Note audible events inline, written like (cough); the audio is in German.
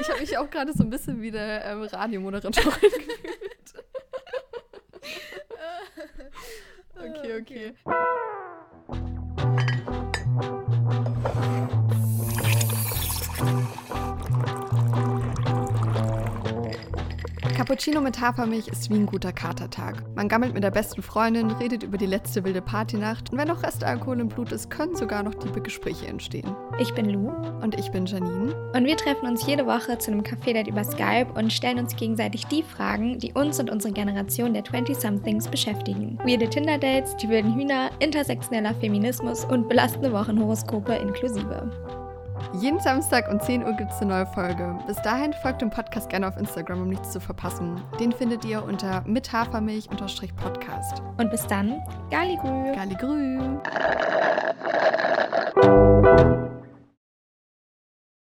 Ich habe mich auch gerade so ein bisschen wie eine ähm, Radiomoderatorin (laughs) gefühlt. (laughs) okay, okay. Cappuccino mit Hafermilch ist wie ein guter Katertag. Man gammelt mit der besten Freundin, redet über die letzte wilde Partynacht und wenn noch Restalkohol im Blut ist, können sogar noch tiefe Gespräche entstehen. Ich bin Lou. Und ich bin Janine. Und wir treffen uns jede Woche zu einem Café-Date über Skype und stellen uns gegenseitig die Fragen, die uns und unsere Generation der 20-somethings beschäftigen. Weirde Tinder-Dates, die wilden Hühner, intersektioneller Feminismus und belastende Wochenhoroskope inklusive. Jeden Samstag um 10 Uhr gibt es eine neue Folge. Bis dahin folgt dem Podcast gerne auf Instagram, um nichts zu verpassen. Den findet ihr unter mithafermilch-podcast. Und bis dann, Galigrü. Galigrü.